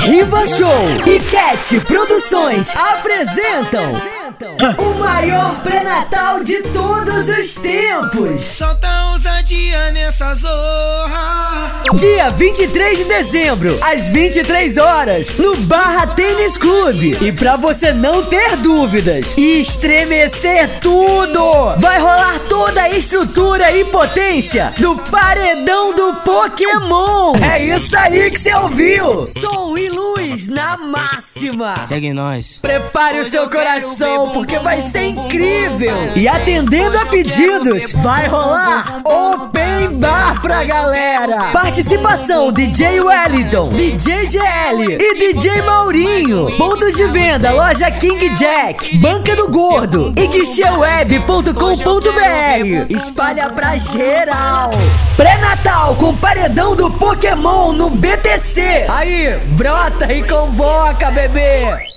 Riva Show e Cat Produções apresentam o maior pré-natal de todos os tempos. Solta ousadia nessa zorra. Dia 23 de dezembro, às 23 horas, no Barra Tênis Clube. E pra você não ter dúvidas e estremecer tudo, vai rolar estrutura e potência do paredão do Pokémon. É isso aí que você ouviu. Som e luz na máxima. Segue nós. Prepare o seu coração, porque vai ser incrível! E atendendo a pedidos, vai rolar Open Galera! Participação DJ Wellington, DJ GL e DJ Maurinho. Pontos de venda, loja King Jack, Banca do Gordo e guicheweb.com.br. Espalha pra geral! Pré-natal com paredão do Pokémon no BTC. Aí, brota e convoca, bebê!